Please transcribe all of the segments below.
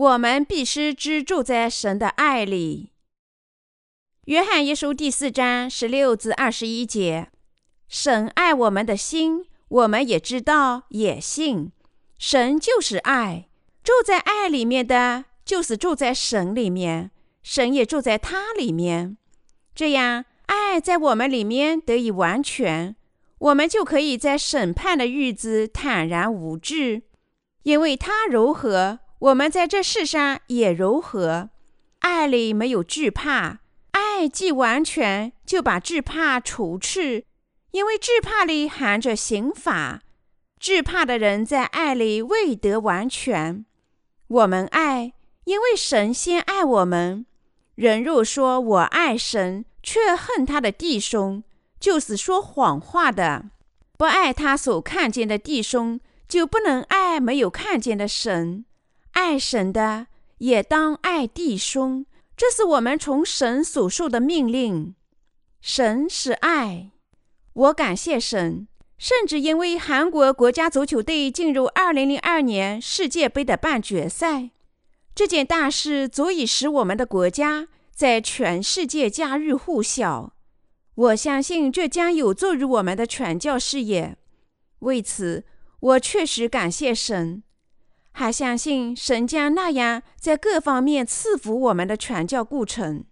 我们必须居住在神的爱里。约翰一书第四章十六至二十一节：神爱我们的心，我们也知道，也信。神就是爱，住在爱里面的，就是住在神里面，神也住在他里面。这样，爱在我们里面得以完全，我们就可以在审判的日子坦然无惧，因为他柔和。我们在这世上也柔和，爱里没有惧怕，爱既完全，就把惧怕除去，因为惧怕里含着刑罚，惧怕的人在爱里未得完全。我们爱，因为神先爱我们。人若说我爱神，却恨他的弟兄，就是说谎话的。不爱他所看见的弟兄，就不能爱没有看见的神。爱神的也当爱弟兄，这是我们从神所受的命令。神是爱，我感谢神。甚至因为韩国国家足球队进入2002年世界杯的半决赛，这件大事足以使我们的国家在全世界家喻户晓。我相信这将有助于我们的传教事业。为此，我确实感谢神。还相信神将那样在各方面赐福我们的传教过程。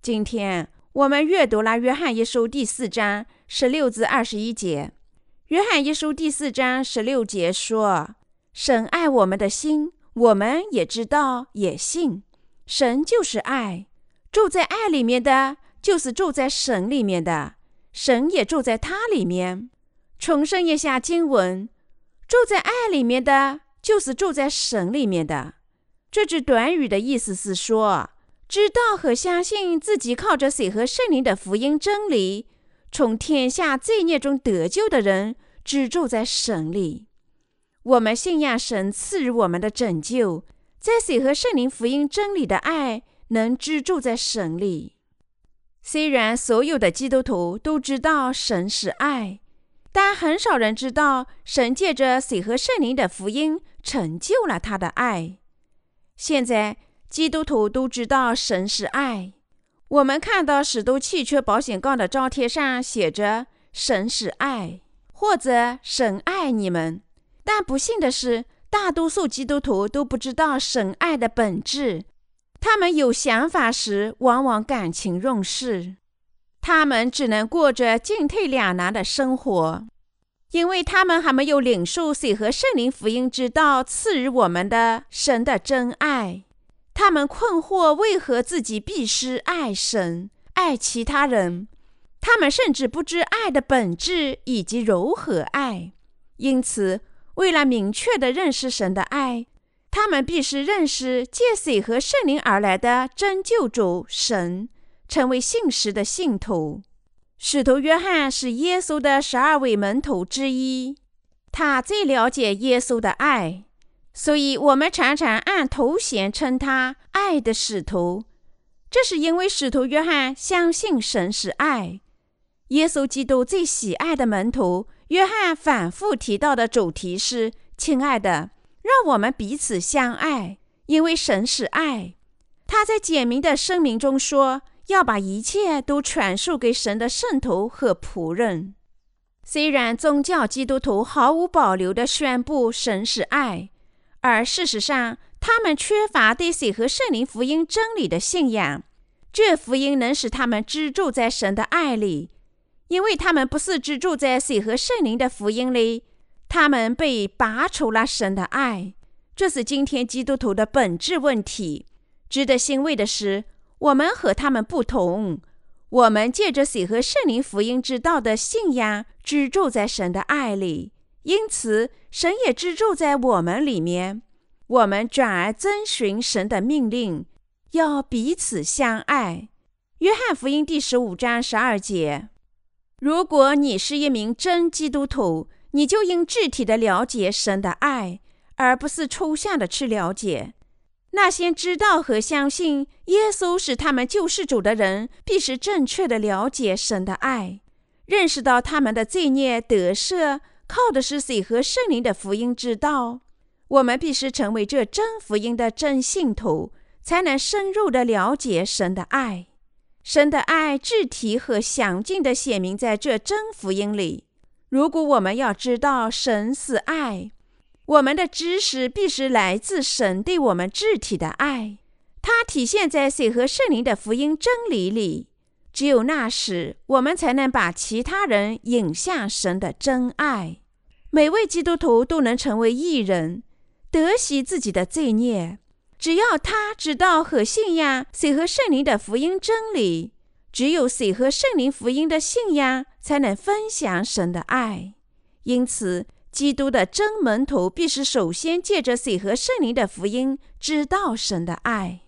今天我们阅读了《约翰一书》第四章十六至二十一节。《约翰一书》第四章十六节说：“神爱我们的心，我们也知道，也信。神就是爱，住在爱里面的，就是住在神里面的，神也住在他里面。”重申一下经文：住在爱里面的。就是住在神里面的。这句短语的意思是说，知道和相信自己靠着水和圣灵的福音真理，从天下罪孽中得救的人，只住在神里。我们信仰神赐予我们的拯救，在水和圣灵福音真理的爱，能居住在神里。虽然所有的基督徒都知道神是爱。但很少人知道，神借着水和圣灵的福音成就了他的爱。现在基督徒都知道神是爱。我们看到许多汽车保险杠的招贴上写着“神是爱”或者“神爱你们”。但不幸的是，大多数基督徒都不知道神爱的本质。他们有想法时，往往感情用事。他们只能过着进退两难的生活，因为他们还没有领受水和圣灵福音之道赐予我们的神的真爱。他们困惑为何自己必须爱神、爱其他人。他们甚至不知爱的本质以及柔和爱。因此，为了明确地认识神的爱，他们必须认识借水和圣灵而来的真救主神。成为信实的信徒，使徒约翰是耶稣的十二位门徒之一，他最了解耶稣的爱，所以我们常常按头衔称他“爱的使徒”。这是因为使徒约翰相信神是爱。耶稣基督最喜爱的门徒约翰反复提到的主题是：“亲爱的，让我们彼此相爱，因为神是爱。”他在简明的声明中说。要把一切都传授给神的圣徒和仆人。虽然宗教基督徒毫无保留地宣布神是爱，而事实上他们缺乏对水和圣灵福音真理的信仰。这福音能使他们居住在神的爱里，因为他们不是居住在水和圣灵的福音里，他们被拔除了神的爱。这是今天基督徒的本质问题。值得欣慰的是。我们和他们不同，我们借着水和圣灵福音之道的信仰，居住在神的爱里，因此神也居住在我们里面。我们转而遵循神的命令，要彼此相爱。约翰福音第十五章十二节：如果你是一名真基督徒，你就应具体的了解神的爱，而不是抽象的去了解。那些知道和相信耶稣是他们救世主的人，必须正确的了解神的爱，认识到他们的罪孽得赦，靠的是水和圣灵的福音之道。我们必须成为这真福音的真信徒，才能深入的了解神的爱。神的爱具体和详尽的写明在这真福音里。如果我们要知道神是爱，我们的知识必须来自神对我们肢体的爱，它体现在水和圣灵的福音真理里。只有那时，我们才能把其他人引向神的真爱。每位基督徒都能成为艺人。得悉自己的罪孽，只要他知道和信仰水和圣灵的福音真理，只有水和圣灵福音的信仰，才能分享神的爱。因此，基督的真门徒必须首先借着水和圣灵的福音知道神的爱。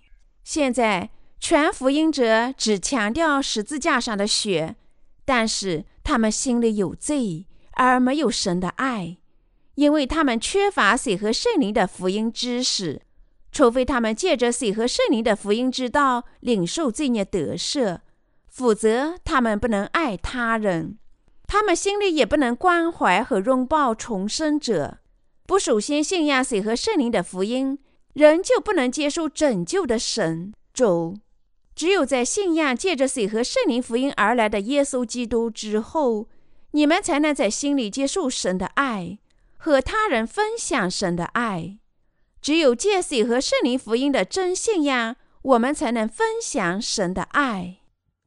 现在，全福音者只强调十字架上的血，但是他们心里有罪，而没有神的爱。因为他们缺乏水和圣灵的福音知识，除非他们借着水和圣灵的福音之道领受罪孽得赦，否则他们不能爱他人，他们心里也不能关怀和拥抱重生者。不首先信仰水和圣灵的福音，人就不能接受拯救的神主。只有在信仰借着水和圣灵福音而来的耶稣基督之后，你们才能在心里接受神的爱。和他人分享神的爱，只有借水和圣灵福音的真信仰，我们才能分享神的爱。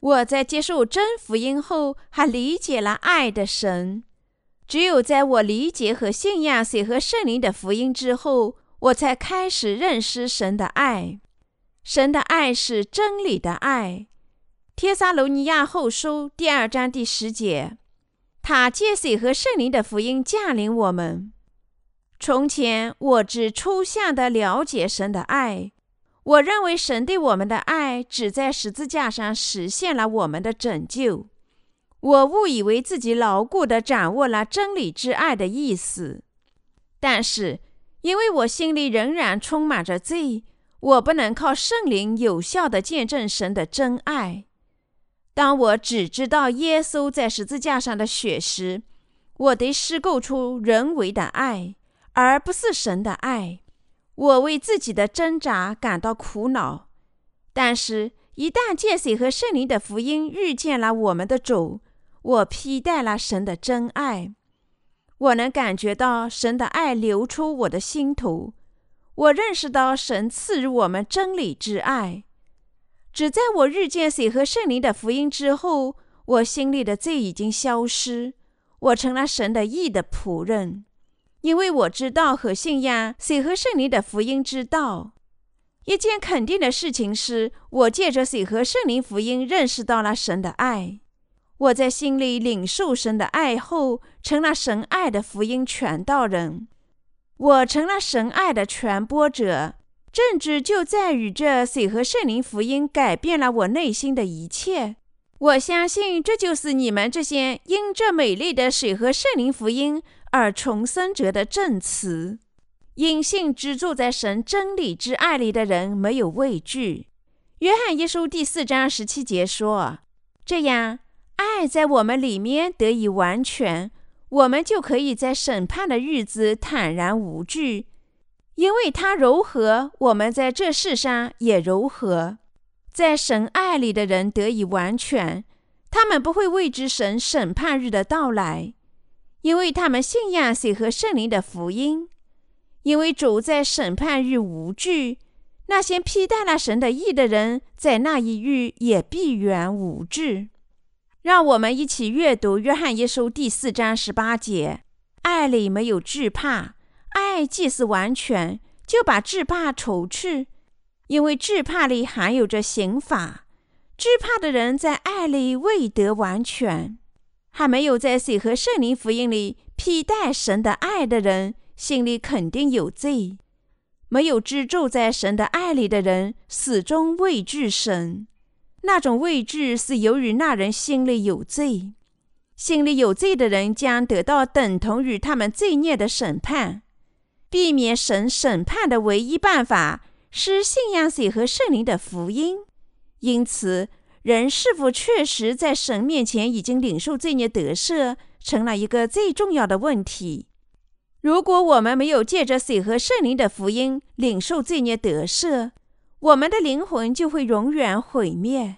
我在接受真福音后，还理解了爱的神。只有在我理解和信仰水和圣灵的福音之后，我才开始认识神的爱。神的爱是真理的爱。帖撒罗尼亚后书第二章第十节。他借水和圣灵的福音降临我们。从前我只抽象地了解神的爱，我认为神对我们的爱只在十字架上实现了我们的拯救。我误以为自己牢固地掌握了真理之爱的意思，但是因为我心里仍然充满着罪，我不能靠圣灵有效地见证神的真爱。当我只知道耶稣在十字架上的血时，我得施构出人为的爱，而不是神的爱。我为自己的挣扎感到苦恼。但是，一旦借水和圣灵的福音遇见了我们的主，我披戴了神的真爱。我能感觉到神的爱流出我的心头。我认识到神赐予我们真理之爱。只在我遇见水和圣灵的福音之后，我心里的罪已经消失，我成了神的义的仆人，因为我知道和信仰水和圣灵的福音之道。一件肯定的事情是，我借着水和圣灵福音认识到了神的爱。我在心里领受神的爱后，成了神爱的福音传道人，我成了神爱的传播者。政治就在于这水和圣灵福音改变了我内心的一切。我相信这就是你们这些因这美丽的水和圣灵福音而重生者的证词。因信居住在神真理之爱里的人没有畏惧。约翰一书第四章十七节说：“这样，爱在我们里面得以完全，我们就可以在审判的日子坦然无惧。”因为他柔和，我们在这世上也柔和。在神爱里的人得以完全，他们不会畏惧神审判日的到来，因为他们信仰水和圣灵的福音。因为主在审判日无惧，那些披戴了神的义的人在那一日也必然无惧。让我们一起阅读约翰一书第四章十八节：爱里没有惧怕。爱既是完全，就把惧怕除去，因为惧怕里含有着刑罚。惧怕的人在爱里未得完全，还没有在水和圣灵福音里披戴神的爱的人，心里肯定有罪。没有居住在神的爱里的人，始终畏惧神。那种畏惧是由于那人心里有罪。心里有罪的人将得到等同于他们罪孽的审判。避免神审判的唯一办法是信仰水和圣灵的福音。因此，人是否确实在神面前已经领受罪孽得赦，成了一个最重要的问题。如果我们没有借着水和圣灵的福音领受罪孽得赦，我们的灵魂就会永远毁灭。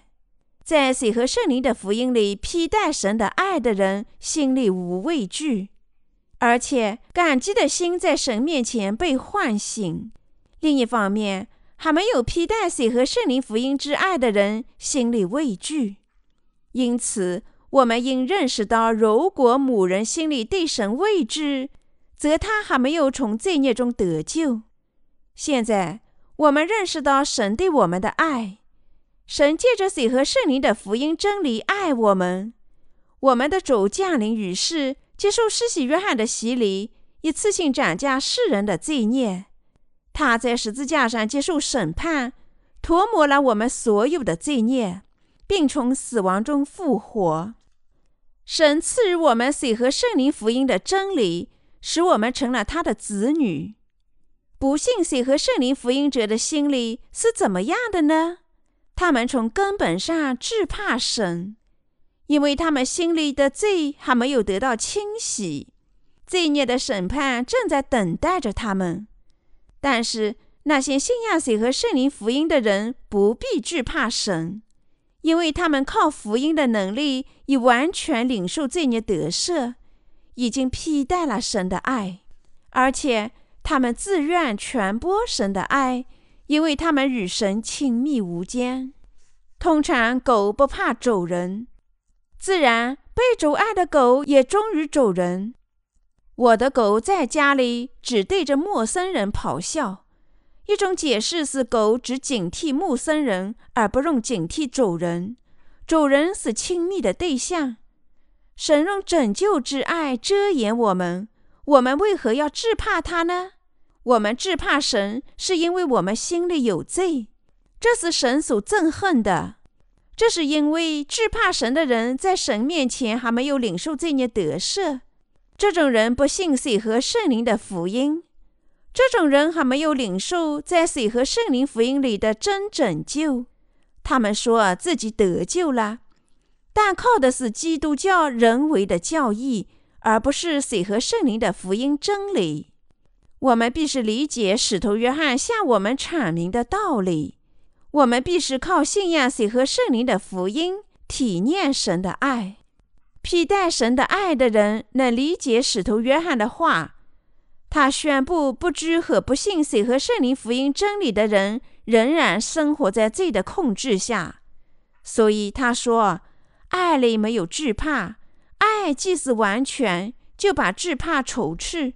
在水和圣灵的福音里披戴神的爱的人，心里无畏惧，而且感激的心在神面前被唤醒。另一方面，还没有披戴水和圣灵福音之爱的人，心里畏惧。因此，我们应认识到，如果某人心里对神畏惧，则他还没有从罪孽中得救。现在，我们认识到神对我们的爱。神借着水和圣灵的福音真理爱我们。我们的主降临于世，接受施洗约翰的洗礼，一次性斩下世人的罪孽。他在十字架上接受审判，涂抹了我们所有的罪孽，并从死亡中复活。神赐予我们水和圣灵福音的真理，使我们成了他的子女。不信水和圣灵福音者的心里是怎么样的呢？他们从根本上惧怕神，因为他们心里的罪还没有得到清洗，罪孽的审判正在等待着他们。但是那些信仰水和圣灵福音的人不必惧怕神，因为他们靠福音的能力已完全领受罪孽得赦，已经披戴了神的爱，而且他们自愿传播神的爱。因为他们与神亲密无间。通常狗不怕主人，自然被主爱的狗也忠于主人。我的狗在家里只对着陌生人咆哮。一种解释是狗只警惕陌生人，而不用警惕主人。主人是亲密的对象。神用拯救之爱遮掩我们，我们为何要惧怕他呢？我们惧怕神，是因为我们心里有罪，这是神所憎恨的。这是因为惧怕神的人在神面前还没有领受罪孽得赦，这种人不信水和圣灵的福音，这种人还没有领受在水和圣灵福音里的真拯救。他们说自己得救了，但靠的是基督教人为的教义，而不是水和圣灵的福音真理。我们必须理解使徒约翰向我们阐明的道理。我们必须靠信仰水和圣灵的福音，体验神的爱。披戴神的爱的人能理解使徒约翰的话。他宣布，不知和不信水和圣灵福音真理的人，仍然生活在罪的控制下。所以他说：“爱里没有惧怕，爱既是完全，就把惧怕除去。”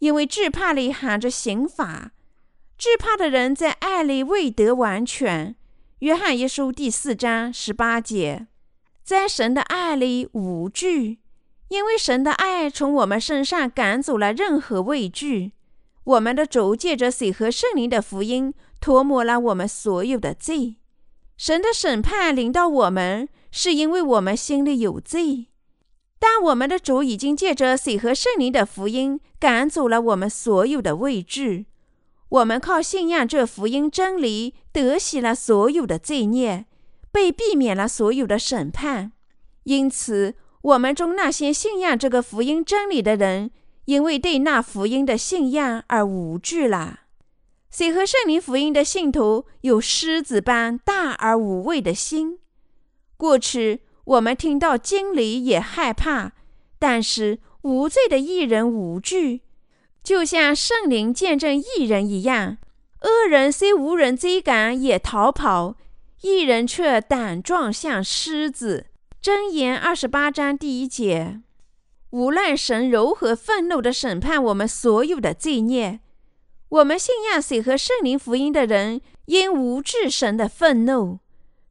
因为惧怕里含着刑罚，惧怕的人在爱里未得完全。约翰一书第四章十八节，在神的爱里无惧，因为神的爱从我们身上赶走了任何畏惧。我们的主借着水和圣灵的福音，涂抹了我们所有的罪。神的审判临到我们，是因为我们心里有罪。但我们的主已经借着水和圣灵的福音赶走了我们所有的畏惧。我们靠信仰这福音真理，得洗了所有的罪孽，被避免了所有的审判。因此，我们中那些信仰这个福音真理的人，因为对那福音的信仰而无惧了。水和圣灵福音的信徒有狮子般大而无畏的心。过去。我们听到经理也害怕，但是无罪的艺人无惧，就像圣灵见证艺人一样。恶人虽无人追赶，也逃跑；一人却胆壮像狮子。箴言二十八章第一节。无论神如何愤怒地审判我们所有的罪孽，我们信仰水和圣灵福音的人，应无惧神的愤怒。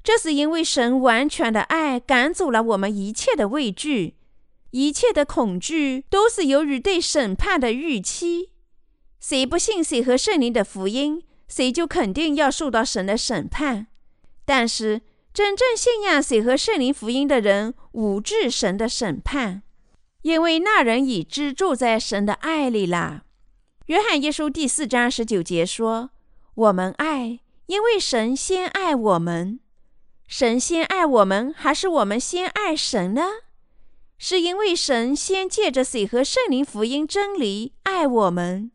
这是因为神完全的爱赶走了我们一切的畏惧，一切的恐惧都是由于对审判的预期。谁不信谁和圣灵的福音，谁就肯定要受到神的审判。但是真正信仰谁和圣灵福音的人，无惧神的审判，因为那人已居住在神的爱里了。约翰一书第四章十九节说：“我们爱，因为神先爱我们。”神先爱我们，还是我们先爱神呢？是因为神先借着水和圣灵福音真理爱我们，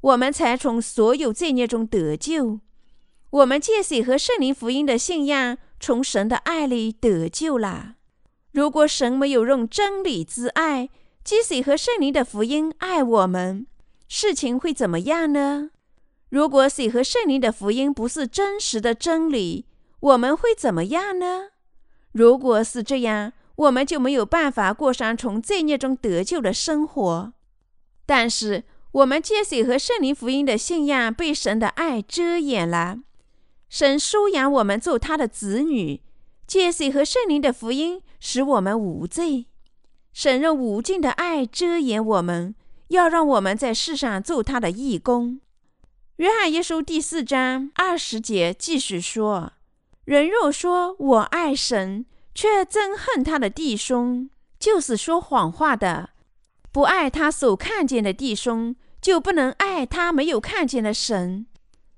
我们才从所有罪孽中得救。我们借水和圣灵福音的信仰，从神的爱里得救了。如果神没有用真理之爱，借水和圣灵的福音爱我们，事情会怎么样呢？如果水和圣灵的福音不是真实的真理，我们会怎么样呢？如果是这样，我们就没有办法过上从罪孽中得救的生活。但是，我们借水和圣灵福音的信仰被神的爱遮掩了。神收养我们做他的子女，借水和圣灵的福音使我们无罪。神用无尽的爱遮掩我们，要让我们在世上做他的义工。约翰一书第四章二十节继续说：“人若说我爱神，却憎恨他的弟兄，就是说谎话的；不爱他所看见的弟兄，就不能爱他没有看见的神。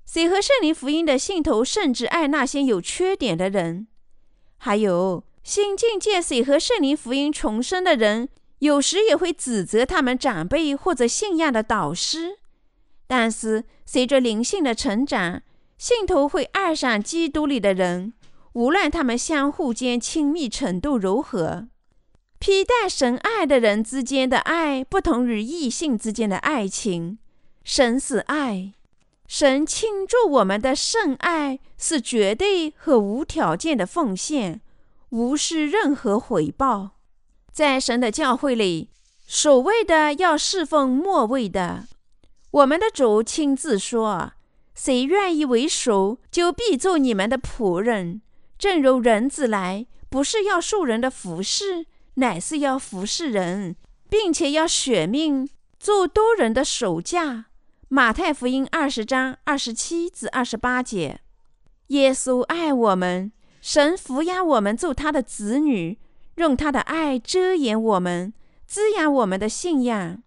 谁和圣灵福音的信徒甚至爱那些有缺点的人？还有新境界谁和圣灵福音重生的人，有时也会指责他们长辈或者信仰的导师。”但是，随着灵性的成长，信徒会爱上基督里的人，无论他们相互间亲密程度如何。披戴神爱的人之间的爱，不同于异性之间的爱情。神是爱，神倾注我们的圣爱是绝对和无条件的奉献，无视任何回报。在神的教会里，所谓的要侍奉末位的。我们的主亲自说：“谁愿意为首，就必做你们的仆人。正如人子来，不是要受人的服侍，乃是要服侍人，并且要舍命做多人的手架。”马太福音二十章二十七至二十八节。耶稣爱我们，神抚养我们做他的子女，用他的爱遮掩我们，滋养我们的信仰。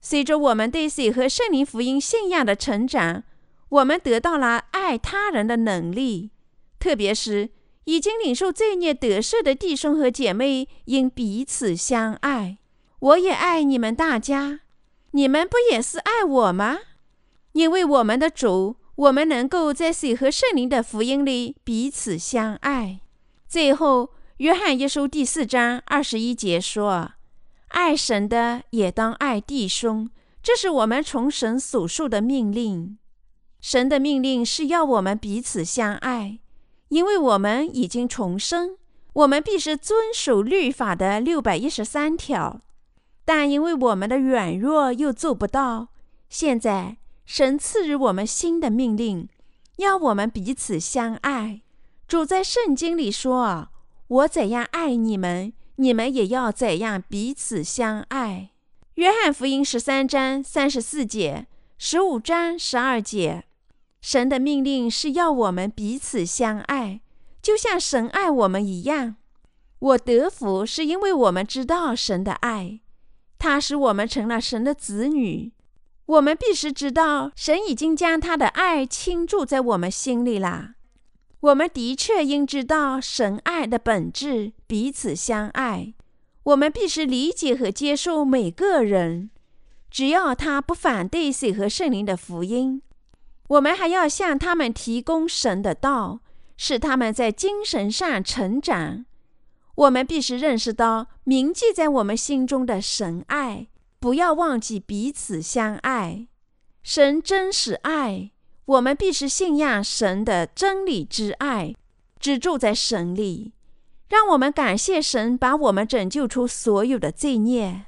随着我们对水和圣灵福音信仰的成长，我们得到了爱他人的能力。特别是已经领受罪孽得赦的弟兄和姐妹，应彼此相爱。我也爱你们大家，你们不也是爱我吗？因为我们的主，我们能够在水和圣灵的福音里彼此相爱。最后，约翰一书第四章二十一节说。爱神的也当爱弟兄，这是我们从神所受的命令。神的命令是要我们彼此相爱，因为我们已经重生，我们必须遵守律法的六百一十三条。但因为我们的软弱又做不到，现在神赐予我们新的命令，要我们彼此相爱。主在圣经里说：“我怎样爱你们。”你们也要怎样彼此相爱？约翰福音十三章三十四节，十五章十二节。神的命令是要我们彼此相爱，就像神爱我们一样。我得福是因为我们知道神的爱，他使我们成了神的子女。我们必须知道，神已经将他的爱倾注在我们心里啦。我们的确应知道神爱的本质，彼此相爱。我们必须理解和接受每个人，只要他不反对水和圣灵的福音。我们还要向他们提供神的道，使他们在精神上成长。我们必须认识到铭记在我们心中的神爱，不要忘记彼此相爱。神真是爱。我们必须信仰神的真理之爱，只住在神里。让我们感谢神，把我们拯救出所有的罪孽。